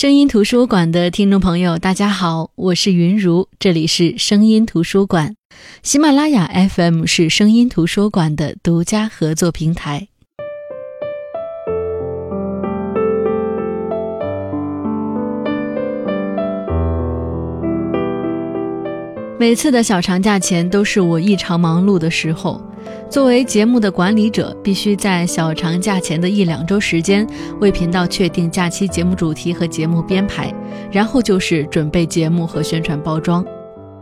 声音图书馆的听众朋友，大家好，我是云如，这里是声音图书馆。喜马拉雅 FM 是声音图书馆的独家合作平台。每次的小长假前都是我异常忙碌的时候。作为节目的管理者，必须在小长假前的一两周时间为频道确定假期节目主题和节目编排，然后就是准备节目和宣传包装。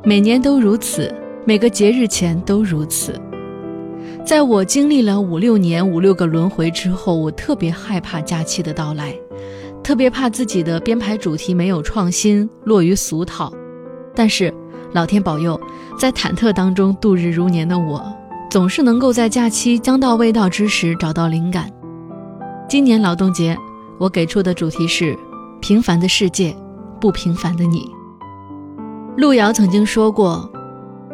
每年都如此，每个节日前都如此。在我经历了五六年、五六个轮回之后，我特别害怕假期的到来，特别怕自己的编排主题没有创新，落于俗套。但是老天保佑，在忐忑当中度日如年的我。总是能够在假期将到未到之时找到灵感。今年劳动节，我给出的主题是“平凡的世界，不平凡的你”。路遥曾经说过：“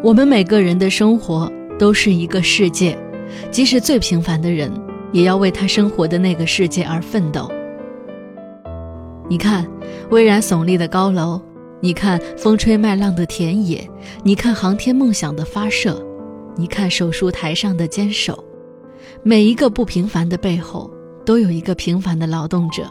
我们每个人的生活都是一个世界，即使最平凡的人，也要为他生活的那个世界而奋斗。”你看，巍然耸立的高楼，你看风吹麦浪的田野，你看航天梦想的发射。你看手术台上的坚守，每一个不平凡的背后，都有一个平凡的劳动者。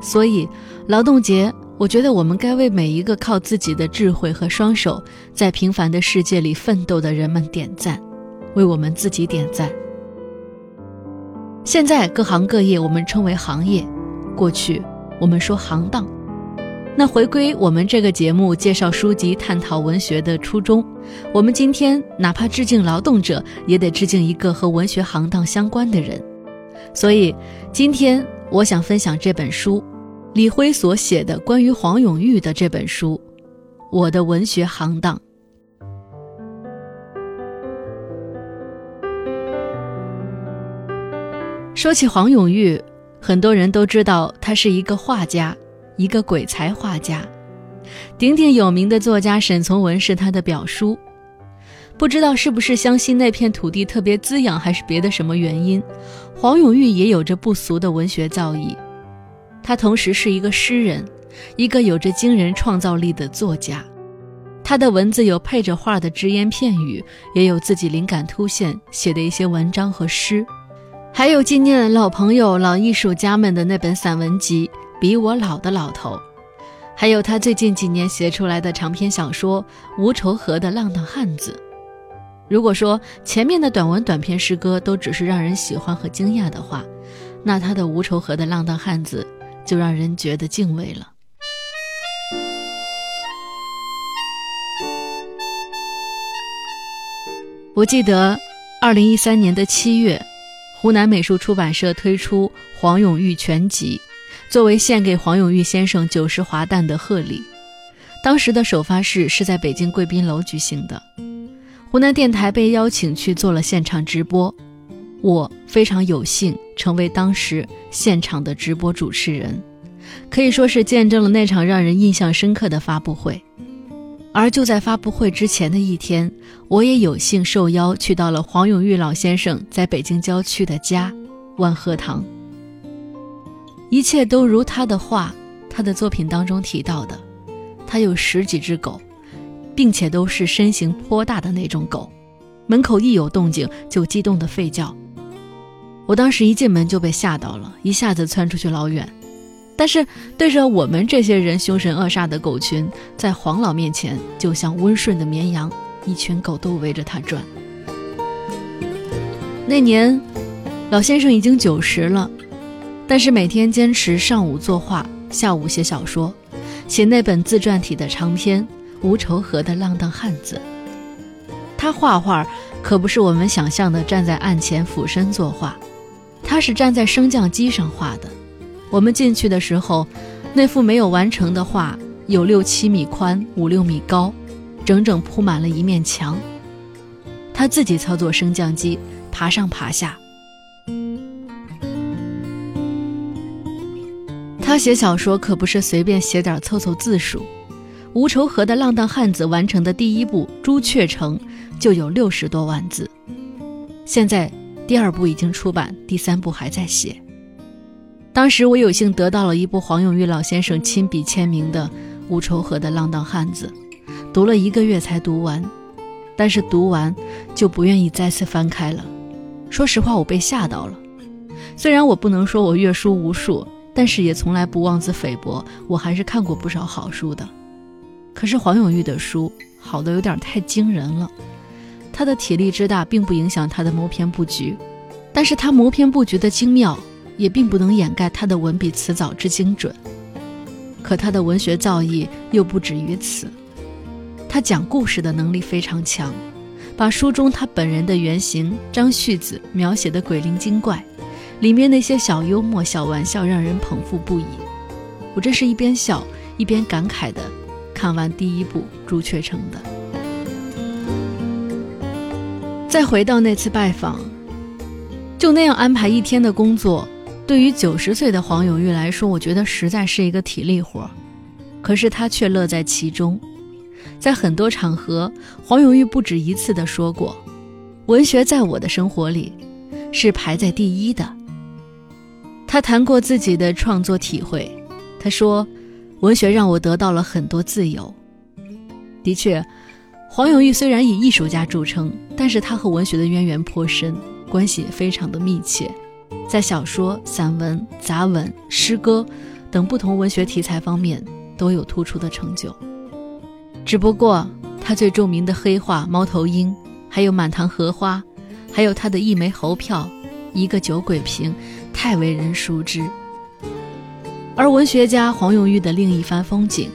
所以，劳动节，我觉得我们该为每一个靠自己的智慧和双手在平凡的世界里奋斗的人们点赞，为我们自己点赞。现在各行各业我们称为行业，过去我们说行当。那回归我们这个节目介绍书籍、探讨文学的初衷，我们今天哪怕致敬劳动者，也得致敬一个和文学行当相关的人。所以今天我想分享这本书，李辉所写的关于黄永玉的这本书《我的文学行当》。说起黄永玉，很多人都知道他是一个画家。一个鬼才画家，鼎鼎有名的作家沈从文是他的表叔。不知道是不是相信那片土地特别滋养，还是别的什么原因，黄永玉也有着不俗的文学造诣。他同时是一个诗人，一个有着惊人创造力的作家。他的文字有配着画的只言片语，也有自己灵感突现写的一些文章和诗，还有纪念老朋友、老艺术家们的那本散文集。比我老的老头，还有他最近几年写出来的长篇小说《无愁河的浪荡汉子》。如果说前面的短文、短篇诗歌都只是让人喜欢和惊讶的话，那他的《无愁河的浪荡汉子》就让人觉得敬畏了。我记得，二零一三年的七月，湖南美术出版社推出黄永玉全集。作为献给黄永玉先生九十华诞的贺礼，当时的首发式是在北京贵宾楼举行的。湖南电台被邀请去做了现场直播，我非常有幸成为当时现场的直播主持人，可以说是见证了那场让人印象深刻的发布会。而就在发布会之前的一天，我也有幸受邀去到了黄永玉老先生在北京郊区的家——万和堂。一切都如他的话，他的作品当中提到的，他有十几只狗，并且都是身形颇大的那种狗，门口一有动静就激动的吠叫。我当时一进门就被吓到了，一下子窜出去老远。但是对着我们这些人凶神恶煞的狗群，在黄老面前就像温顺的绵羊，一群狗都围着他转。那年，老先生已经九十了。但是每天坚持上午作画，下午写小说，写那本自传体的长篇《无愁河的浪荡汉子》。他画画可不是我们想象的站在案前俯身作画，他是站在升降机上画的。我们进去的时候，那幅没有完成的画有六七米宽，五六米高，整整铺满了一面墙。他自己操作升降机，爬上爬下。他写小说可不是随便写点凑凑字数，《无仇河的浪荡汉子》完成的第一部《朱雀城》就有六十多万字，现在第二部已经出版，第三部还在写。当时我有幸得到了一部黄永玉老先生亲笔签名的《无仇河的浪荡汉子》，读了一个月才读完，但是读完就不愿意再次翻开了。说实话，我被吓到了。虽然我不能说我阅书无数，但是也从来不妄自菲薄，我还是看过不少好书的。可是黄永玉的书好的有点太惊人了。他的体力之大，并不影响他的谋篇布局，但是他谋篇布局的精妙，也并不能掩盖他的文笔词藻之精准。可他的文学造诣又不止于此，他讲故事的能力非常强，把书中他本人的原型张旭子描写的鬼灵精怪，里面那些小幽默、小玩笑，让人捧腹不已。我这是一边笑一边感慨的看完第一部《朱雀城》的。再回到那次拜访，就那样安排一天的工作，对于九十岁的黄永玉来说，我觉得实在是一个体力活。可是他却乐在其中。在很多场合，黄永玉不止一次地说过：“文学在我的生活里是排在第一的。”他谈过自己的创作体会，他说：“文学让我得到了很多自由。”的确。黄永玉虽然以艺术家著称，但是他和文学的渊源颇深，关系也非常的密切，在小说、散文、杂文、诗歌等不同文学题材方面都有突出的成就。只不过他最著名的黑话《猫头鹰》，还有《满堂荷花》，还有他的一枚猴票、一个酒鬼瓶，太为人熟知。而文学家黄永玉的另一番风景，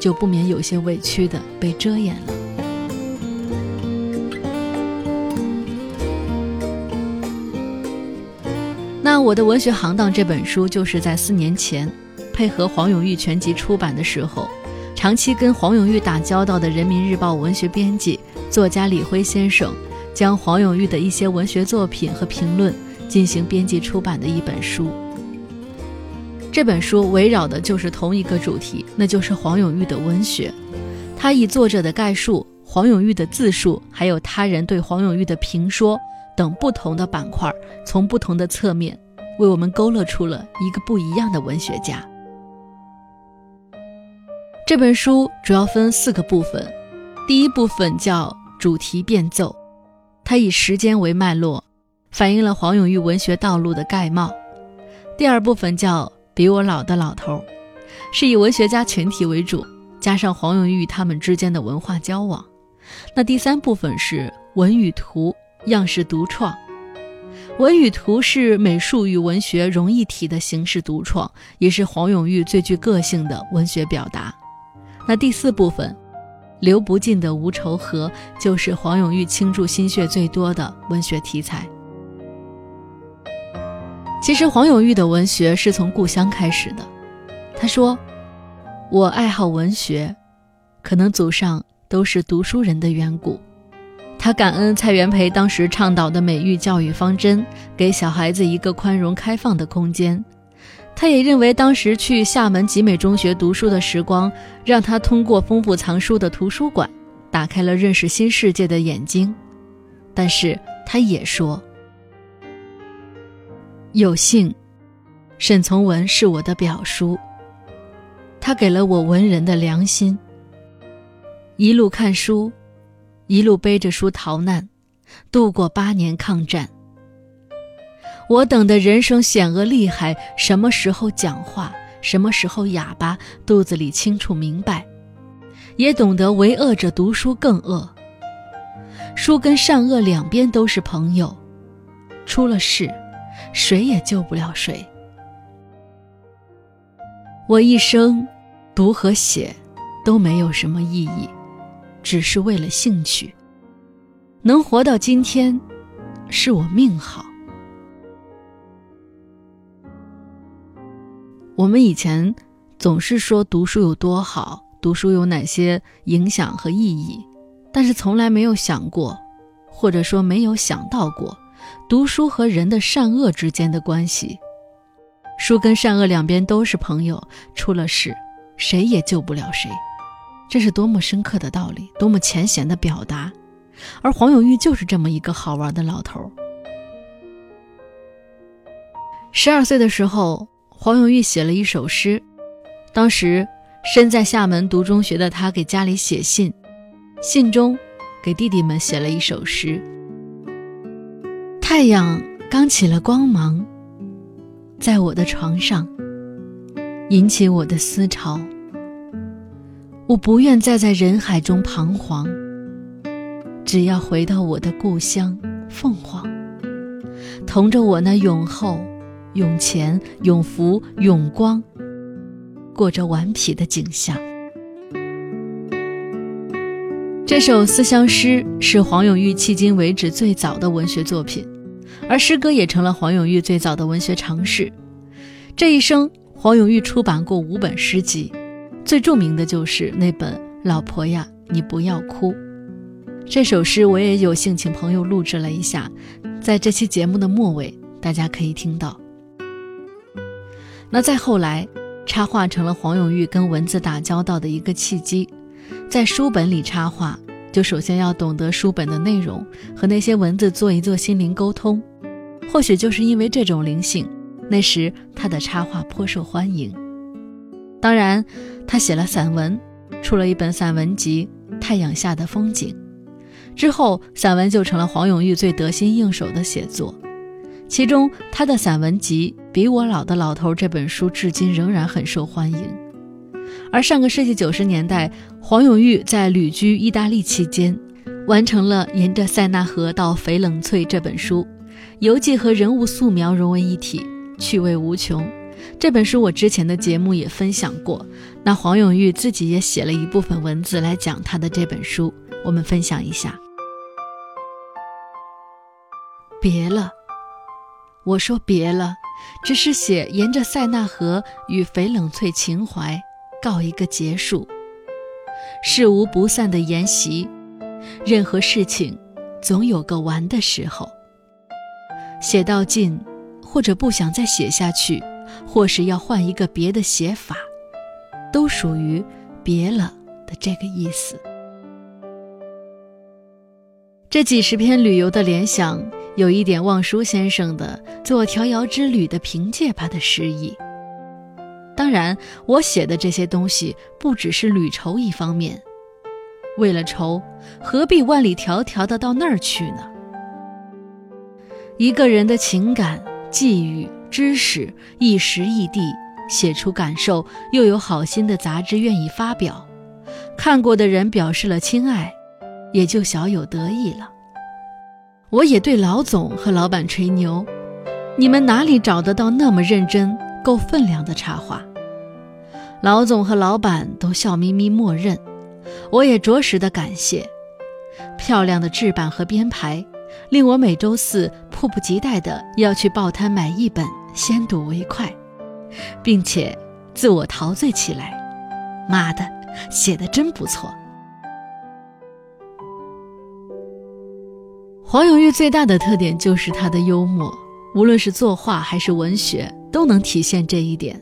就不免有些委屈的被遮掩了。那我的文学行当这本书，就是在四年前，配合黄永玉全集出版的时候，长期跟黄永玉打交道的人民日报文学编辑、作家李辉先生，将黄永玉的一些文学作品和评论进行编辑出版的一本书。这本书围绕的就是同一个主题，那就是黄永玉的文学。他以作者的概述、黄永玉的自述，还有他人对黄永玉的评说。等不同的板块，从不同的侧面，为我们勾勒出了一个不一样的文学家。这本书主要分四个部分，第一部分叫主题变奏，它以时间为脉络，反映了黄永玉文学道路的概貌。第二部分叫比我老的老头，是以文学家群体为主，加上黄永玉他们之间的文化交往。那第三部分是文与图。样式独创，文与图是美术与文学融一体的形式独创，也是黄永玉最具个性的文学表达。那第四部分，流不尽的无愁河，就是黄永玉倾注心血最多的文学题材。其实黄永玉的文学是从故乡开始的。他说：“我爱好文学，可能祖上都是读书人的缘故。”他感恩蔡元培当时倡导的美育教育方针，给小孩子一个宽容开放的空间。他也认为当时去厦门集美中学读书的时光，让他通过丰富藏书的图书馆，打开了认识新世界的眼睛。但是他也说，有幸，沈从文是我的表叔，他给了我文人的良心。一路看书。一路背着书逃难，度过八年抗战。我等的人生险恶厉害，什么时候讲话，什么时候哑巴，肚子里清楚明白，也懂得为恶者读书更恶。书跟善恶两边都是朋友，出了事，谁也救不了谁。我一生读和写都没有什么意义。只是为了兴趣，能活到今天，是我命好。我们以前总是说读书有多好，读书有哪些影响和意义，但是从来没有想过，或者说没有想到过，读书和人的善恶之间的关系。书跟善恶两边都是朋友，出了事，谁也救不了谁。这是多么深刻的道理，多么浅显的表达，而黄永玉就是这么一个好玩的老头。十二岁的时候，黄永玉写了一首诗。当时身在厦门读中学的他给家里写信，信中给弟弟们写了一首诗。太阳刚起了光芒，在我的床上引起我的思潮。我不愿再在人海中彷徨，只要回到我的故乡凤凰，同着我那永后、永前、永福、永光，过着顽皮的景象。这首思乡诗是黄永玉迄今为止最早的文学作品，而诗歌也成了黄永玉最早的文学尝试。这一生，黄永玉出版过五本诗集。最著名的就是那本《老婆呀，你不要哭》这首诗，我也有幸请朋友录制了一下，在这期节目的末尾，大家可以听到。那再后来，插画成了黄永玉跟文字打交道的一个契机。在书本里插画，就首先要懂得书本的内容，和那些文字做一做心灵沟通。或许就是因为这种灵性，那时他的插画颇受欢迎。当然，他写了散文，出了一本散文集《太阳下的风景》。之后，散文就成了黄永玉最得心应手的写作。其中，他的散文集《比我老的老头》这本书至今仍然很受欢迎。而上个世纪九十年代，黄永玉在旅居意大利期间，完成了《沿着塞纳河到翡冷翠》这本书，游记和人物素描融为一体，趣味无穷。这本书我之前的节目也分享过，那黄永玉自己也写了一部分文字来讲他的这本书，我们分享一下。别了，我说别了，只是写沿着塞纳河与翡冷翠情怀告一个结束。事无不散的筵席，任何事情总有个完的时候。写到尽，或者不想再写下去。或是要换一个别的写法，都属于“别了”的这个意思。这几十篇旅游的联想，有一点望舒先生的《做调遥之旅》的凭借般的诗意。当然，我写的这些东西不只是旅愁一方面。为了愁，何必万里迢迢的到那儿去呢？一个人的情感际遇。知识一时一地写出感受，又有好心的杂志愿意发表，看过的人表示了亲爱，也就小有得意了。我也对老总和老板吹牛，你们哪里找得到那么认真、够分量的插画？老总和老板都笑眯眯默认，我也着实的感谢。漂亮的制版和编排，令我每周四迫不及待的要去报摊买一本。先睹为快，并且自我陶醉起来。妈的，写的真不错。黄永玉最大的特点就是他的幽默，无论是作画还是文学，都能体现这一点。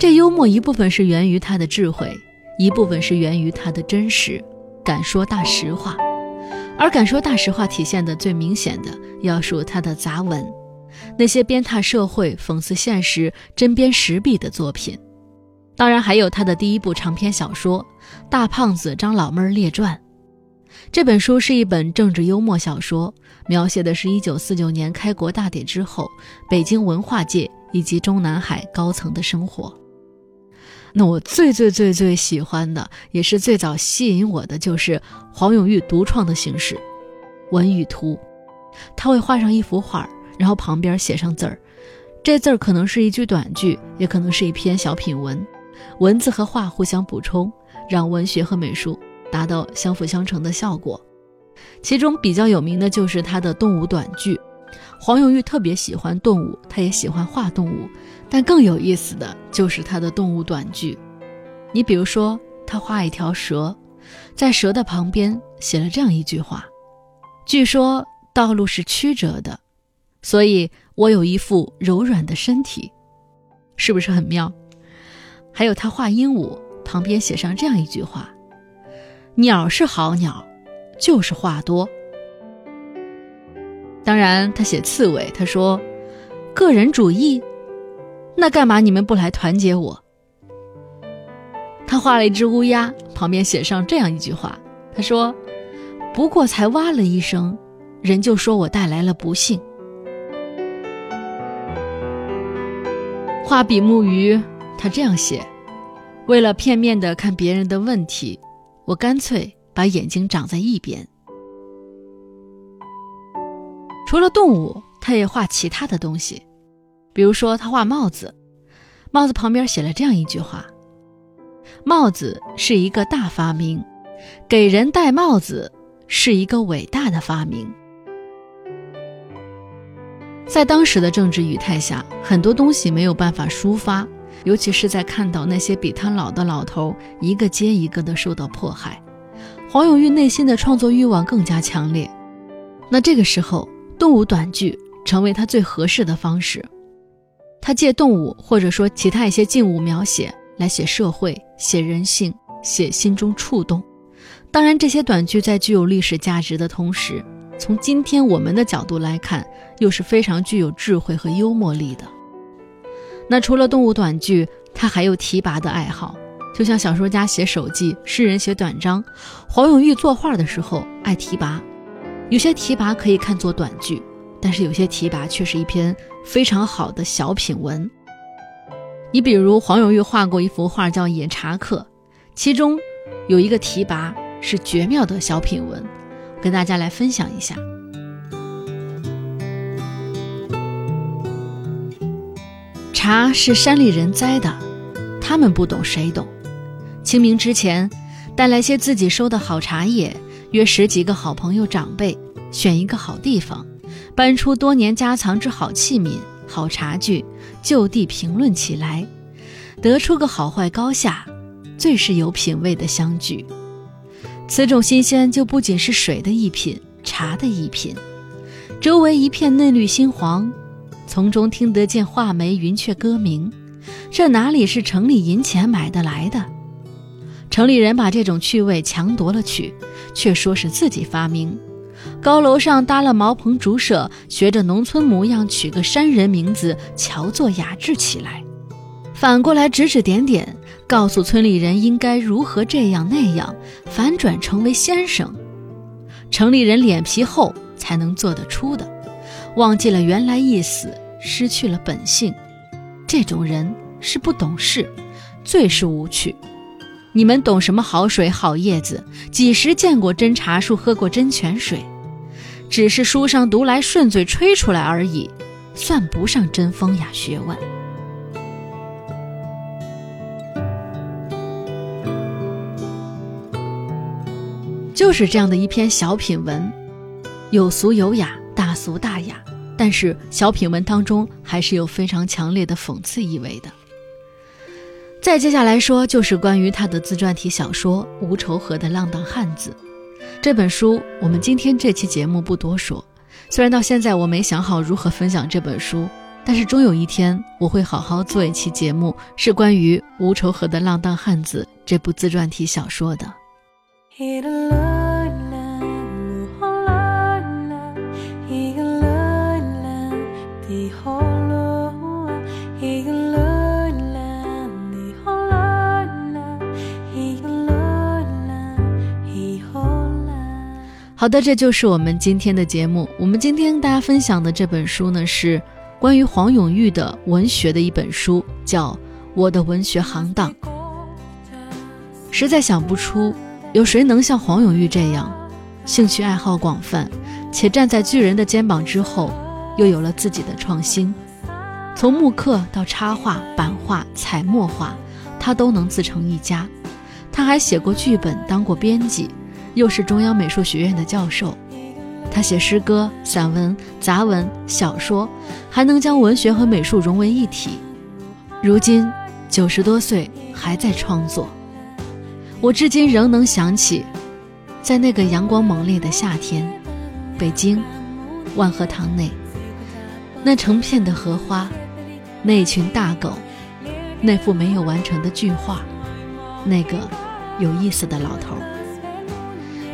这幽默一部分是源于他的智慧，一部分是源于他的真实，敢说大实话。而敢说大实话体现的最明显的，要数他的杂文。那些鞭挞社会、讽刺现实、针砭时弊的作品，当然还有他的第一部长篇小说《大胖子张老妹儿列传》。这本书是一本政治幽默小说，描写的是一九四九年开国大典之后北京文化界以及中南海高层的生活。那我最最最最喜欢的，也是最早吸引我的，就是黄永玉独创的形式——文与图。他会画上一幅画。然后旁边写上字儿，这字儿可能是一句短句，也可能是一篇小品文。文字和画互相补充，让文学和美术达到相辅相成的效果。其中比较有名的就是他的动物短句。黄永玉特别喜欢动物，他也喜欢画动物，但更有意思的就是他的动物短句。你比如说，他画一条蛇，在蛇的旁边写了这样一句话：“据说道路是曲折的。”所以我有一副柔软的身体，是不是很妙？还有他画鹦鹉，旁边写上这样一句话：“鸟是好鸟，就是话多。”当然，他写刺猬，他说：“个人主义，那干嘛你们不来团结我？他画了一只乌鸦，旁边写上这样一句话：他说，不过才哇了一声，人就说我带来了不幸。画比目鱼，他这样写：为了片面的看别人的问题，我干脆把眼睛长在一边。除了动物，他也画其他的东西，比如说他画帽子，帽子旁边写了这样一句话：帽子是一个大发明，给人戴帽子是一个伟大的发明。在当时的政治语态下，很多东西没有办法抒发，尤其是在看到那些比他老的老头一个接一个的受到迫害，黄永玉内心的创作欲望更加强烈。那这个时候，动物短句成为他最合适的方式。他借动物或者说其他一些静物描写来写社会、写人性、写心中触动。当然，这些短句在具有历史价值的同时。从今天我们的角度来看，又是非常具有智慧和幽默力的。那除了动物短句，他还有提拔的爱好，就像小说家写手记，诗人写短章，黄永玉作画的时候爱提拔。有些提拔可以看作短句，但是有些提拔却是一篇非常好的小品文。你比如黄永玉画过一幅画叫《野茶客》，其中有一个提拔是绝妙的小品文。跟大家来分享一下，茶是山里人栽的，他们不懂，谁懂？清明之前，带来些自己收的好茶叶，约十几个好朋友长辈，选一个好地方，搬出多年家藏之好器皿、好茶具，就地评论起来，得出个好坏高下，最是有品位的相聚。此种新鲜就不仅是水的一品，茶的一品。周围一片嫩绿新黄，从中听得见画眉云雀歌鸣。这哪里是城里银钱买得来的？城里人把这种趣味强夺了去，却说是自己发明。高楼上搭了茅棚竹舍，学着农村模样取个山人名字，乔作雅致起来。反过来指指点点。告诉村里人应该如何这样那样，反转成为先生。城里人脸皮厚才能做得出的，忘记了原来意思，失去了本性。这种人是不懂事，最是无趣。你们懂什么好水好叶子？几时见过真茶树，喝过真泉水？只是书上读来顺嘴吹出来而已，算不上真风雅学问。就是这样的一篇小品文，有俗有雅，大俗大雅。但是小品文当中还是有非常强烈的讽刺意味的。再接下来说，就是关于他的自传体小说《无愁河的浪荡汉子》这本书。我们今天这期节目不多说，虽然到现在我没想好如何分享这本书，但是终有一天我会好好做一期节目，是关于《无愁河的浪荡汉子》这部自传体小说的。好的，这就是我们今天的节目。我们今天跟大家分享的这本书呢，是关于黄永玉的文学的一本书，叫《我的文学行当》。实在想不出。有谁能像黄永玉这样，兴趣爱好广泛，且站在巨人的肩膀之后，又有了自己的创新？从木刻到插画、版画、彩墨画，他都能自成一家。他还写过剧本，当过编辑，又是中央美术学院的教授。他写诗歌、散文、杂文、小说，还能将文学和美术融为一体。如今九十多岁，还在创作。我至今仍能想起，在那个阳光猛烈的夏天，北京万和堂内，那成片的荷花，那群大狗，那幅没有完成的巨画，那个有意思的老头。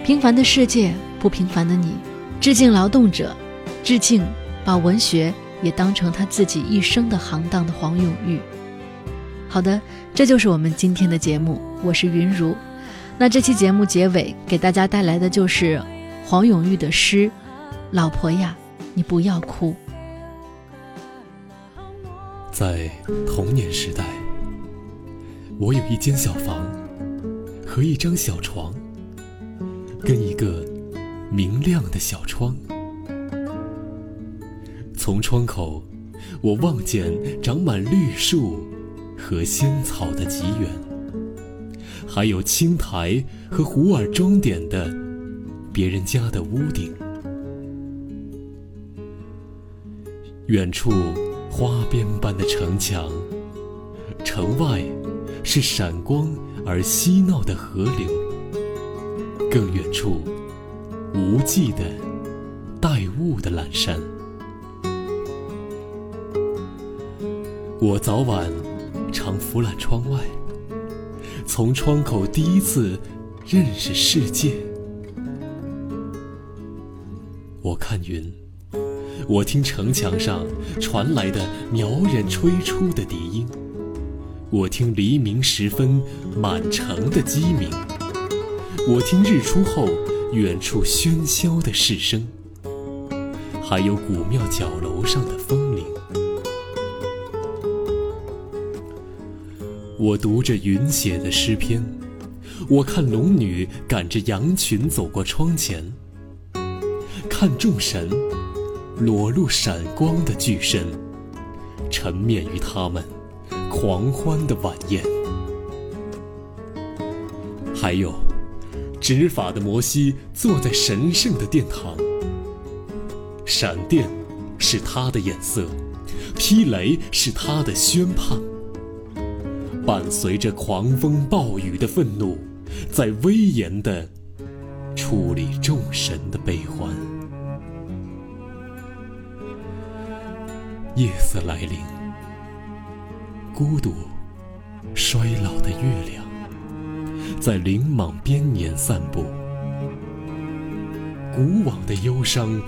平凡的世界，不平凡的你，致敬劳动者，致敬把文学也当成他自己一生的行当的黄永玉。好的，这就是我们今天的节目，我是云如。那这期节目结尾给大家带来的就是黄永玉的诗：“老婆呀，你不要哭。”在童年时代，我有一间小房和一张小床，跟一个明亮的小窗。从窗口，我望见长满绿树和仙草的极远，还有青苔和胡耳装点的别人家的屋顶。远处花边般的城墙，城外是闪光而嬉闹的河流，更远处无际的带雾的阑珊。我早晚常俯览窗外，从窗口第一次认识世界。我看云，我听城墙上传来的苗人吹出的笛音，我听黎明时分满城的鸡鸣，我听日出后远处喧嚣的市声，还有古庙角楼上的风铃。我读着云写的诗篇，我看龙女赶着羊群走过窗前，看众神裸露闪光的巨身，沉湎于他们狂欢的晚宴。还有，执法的摩西坐在神圣的殿堂，闪电是他的眼色，霹雷是他的宣判。伴随着狂风暴雨的愤怒，在威严地处理众神的悲欢。夜色来临，孤独、衰老的月亮在林莽边沿散步，古往的忧伤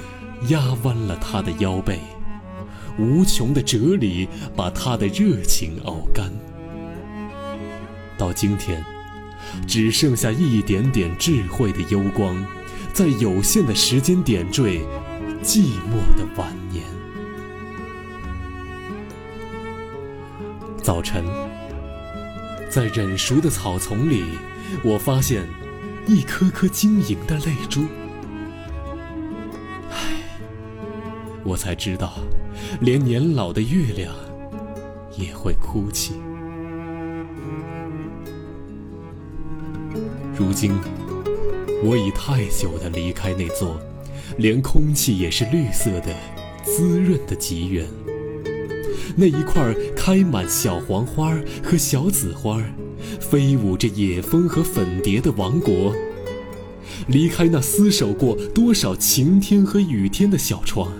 压弯了他的腰背，无穷的哲理把他的热情熬干。到今天，只剩下一点点智慧的幽光，在有限的时间点缀寂寞的晚年。早晨，在忍熟的草丛里，我发现一颗颗晶莹的泪珠。唉，我才知道，连年老的月亮也会哭泣。如今，我已太久的离开那座，连空气也是绿色的、滋润的极园。那一块开满小黄花和小紫花，飞舞着野蜂和粉蝶的王国。离开那厮守过多少晴天和雨天的小窗，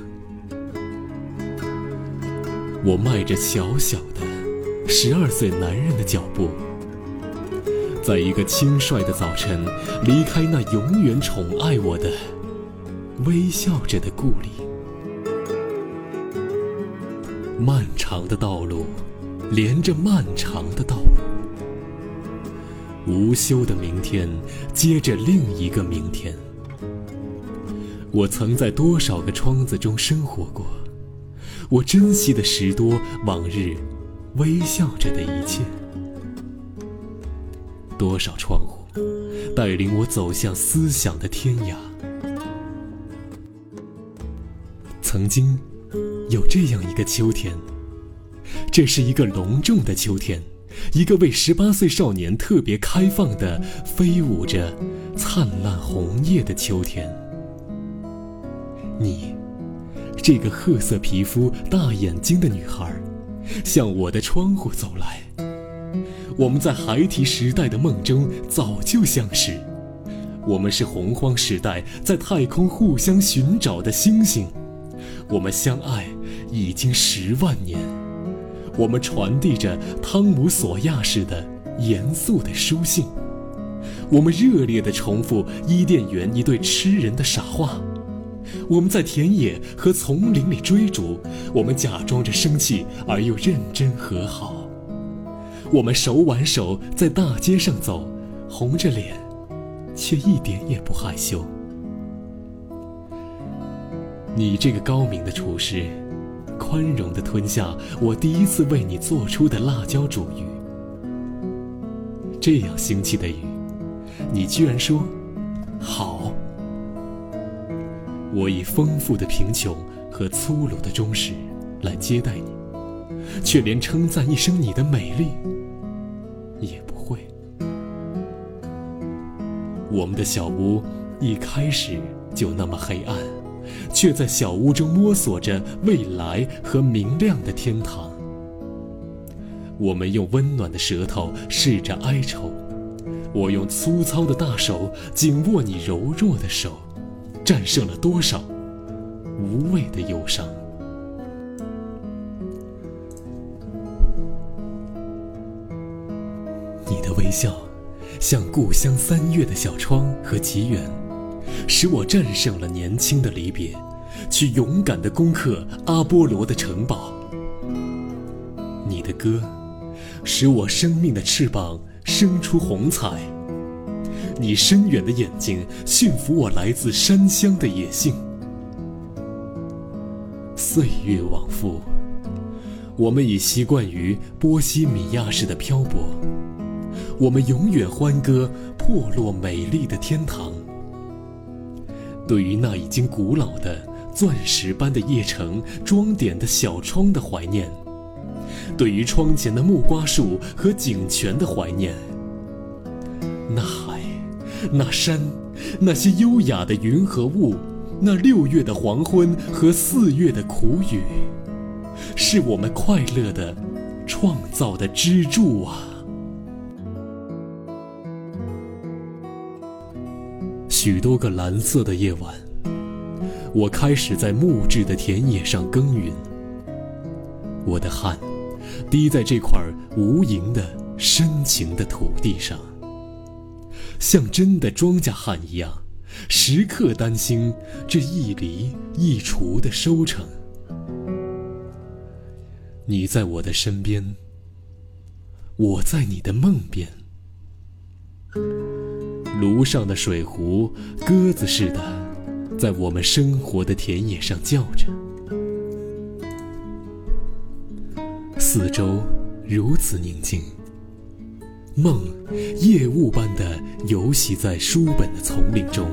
我迈着小小的十二岁男人的脚步。在一个轻率的早晨，离开那永远宠爱我的、微笑着的故里。漫长的道路，连着漫长的道。无休的明天，接着另一个明天。我曾在多少个窗子中生活过，我珍惜的十多往日，微笑着的一切。多少窗户，带领我走向思想的天涯。曾经，有这样一个秋天，这是一个隆重的秋天，一个为十八岁少年特别开放的、飞舞着灿烂红叶的秋天。你，这个褐色皮肤、大眼睛的女孩，向我的窗户走来。我们在孩提时代的梦中早就相识，我们是洪荒时代在太空互相寻找的星星，我们相爱已经十万年，我们传递着汤姆索亚式的严肃的书信，我们热烈地重复伊甸园一对痴人的傻话，我们在田野和丛林里追逐，我们假装着生气而又认真和好。我们手挽手在大街上走，红着脸，却一点也不害羞。你这个高明的厨师，宽容地吞下我第一次为你做出的辣椒煮鱼。这样腥气的鱼，你居然说好。我以丰富的贫穷和粗鲁的忠实来接待你，却连称赞一声你的美丽也不会。我们的小屋一开始就那么黑暗，却在小屋中摸索着未来和明亮的天堂。我们用温暖的舌头试着哀愁，我用粗糙的大手紧握你柔弱的手。战胜了多少无谓的忧伤？你的微笑，像故乡三月的小窗和吉园，使我战胜了年轻的离别，去勇敢的攻克阿波罗的城堡。你的歌，使我生命的翅膀生出红彩。你深远的眼睛驯服我来自山乡的野性。岁月往复，我们已习惯于波西米亚式的漂泊。我们永远欢歌破落美丽的天堂。对于那已经古老的钻石般的夜城装点的小窗的怀念，对于窗前的木瓜树和井泉的怀念，那海。那山，那些优雅的云和雾，那六月的黄昏和四月的苦雨，是我们快乐的创造的支柱啊！许多个蓝色的夜晚，我开始在木质的田野上耕耘，我的汗滴在这块无垠的深情的土地上。像真的庄稼汉一样，时刻担心这一犁一锄的收成。你在我的身边，我在你的梦边。炉上的水壶，鸽子似的，在我们生活的田野上叫着。四周如此宁静。梦，夜雾般的游袭在书本的丛林中。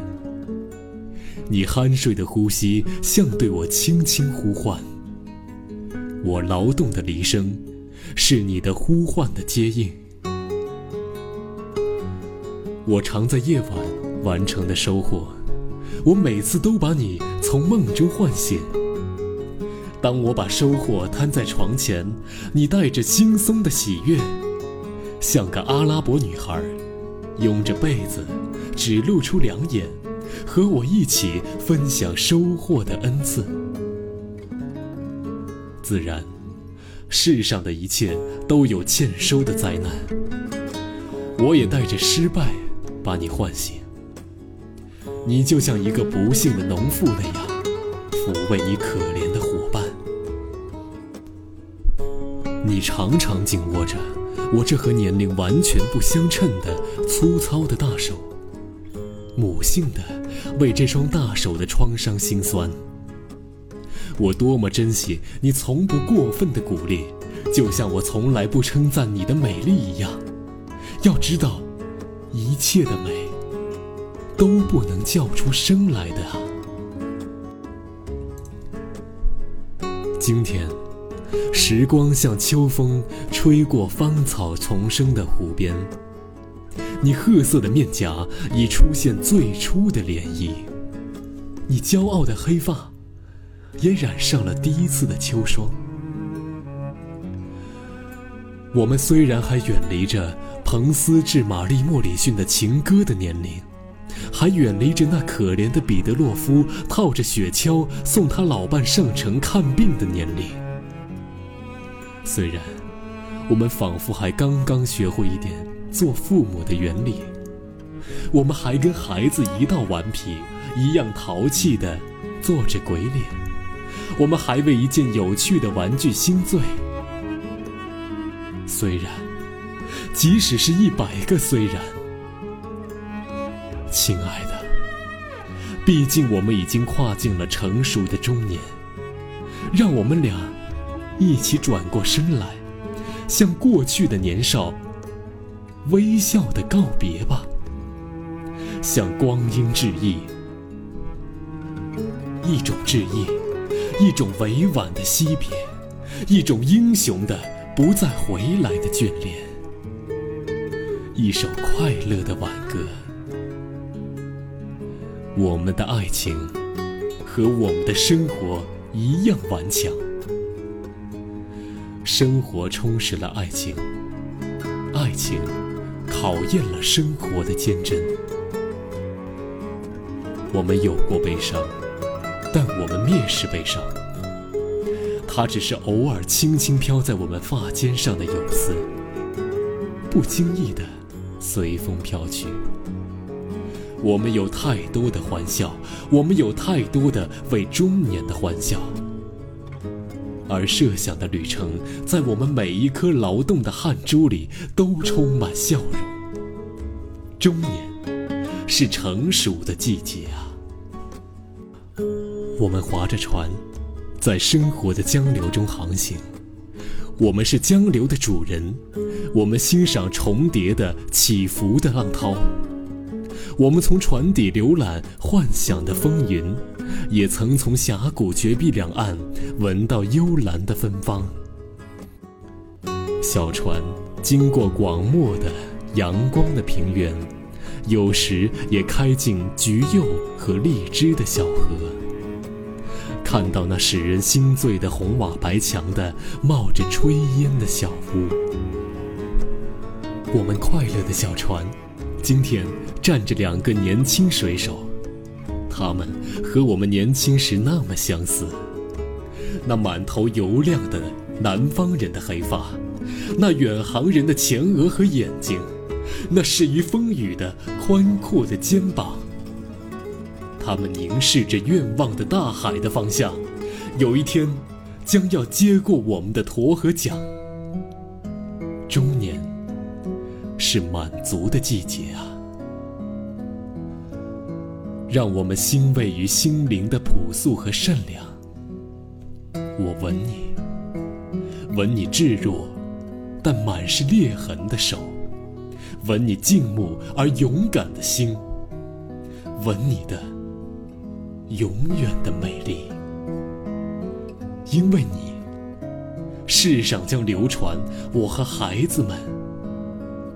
你酣睡的呼吸像对我轻轻呼唤。我劳动的笛声，是你的呼唤的接应。我常在夜晚完成的收获，我每次都把你从梦中唤醒。当我把收获摊在床前，你带着轻松的喜悦。像个阿拉伯女孩，拥着被子，只露出两眼，和我一起分享收获的恩赐。自然，世上的一切都有欠收的灾难。我也带着失败，把你唤醒。你就像一个不幸的农妇那样，抚慰你可怜的伙伴。你常常紧握着。我这和年龄完全不相称的粗糙的大手，母性的为这双大手的创伤心酸。我多么珍惜你从不过分的鼓励，就像我从来不称赞你的美丽一样。要知道，一切的美都不能叫出声来的！今天。时光像秋风吹过芳草丛生的湖边，你褐色的面颊已出现最初的涟漪，你骄傲的黑发也染上了第一次的秋霜。我们虽然还远离着彭斯致玛丽莫里逊的情歌的年龄，还远离着那可怜的彼得洛夫套着雪橇送他老伴上城看病的年龄。虽然，我们仿佛还刚刚学会一点做父母的原理，我们还跟孩子一道顽皮，一样淘气的做着鬼脸，我们还为一件有趣的玩具心醉。虽然，即使是一百个虽然，亲爱的，毕竟我们已经跨进了成熟的中年，让我们俩一起转过身来，向过去的年少微笑的告别吧，向光阴致意。一种致意，一种委婉的惜别，一种英雄的不再回来的眷恋，一首快乐的挽歌。我们的爱情和我们的生活一样顽强，生活充实了爱情，爱情考验了生活的坚贞。我们有过悲伤。但我们蔑视悲伤，它只是偶尔轻轻飘在我们发尖上的游丝，不经意的随风飘去。我们有太多的欢笑，我们有太多的为中年的欢笑，而设想的旅程，在我们每一颗劳动的汗珠里都充满笑容。中年，是成熟的季节啊。我们划着船，在生活的江流中航行。我们是江流的主人，我们欣赏重叠的、起伏的浪涛。我们从船底浏览幻想的风云，也曾从峡谷绝壁两岸闻到幽兰的芬芳。小船经过广漠的阳光的平原，有时也开进橘柚和荔枝的小河。看到那使人心醉的红瓦白墙的冒着炊烟的小屋，我们快乐的小船，今天站着两个年轻水手，他们和我们年轻时那么相似。那满头油亮的南方人的黑发，那远航人的前额和眼睛，那适于风雨的宽阔的肩膀。他们凝视着愿望的大海的方向，有一天，将要接过我们的驼和桨。中年，是满足的季节啊！让我们欣慰于心灵的朴素和善良。我吻你，吻你炙热但满是裂痕的手，吻你静穆而勇敢的心，吻你的。永远的美丽，因为你，世上将流传我和孩子们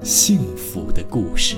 幸福的故事。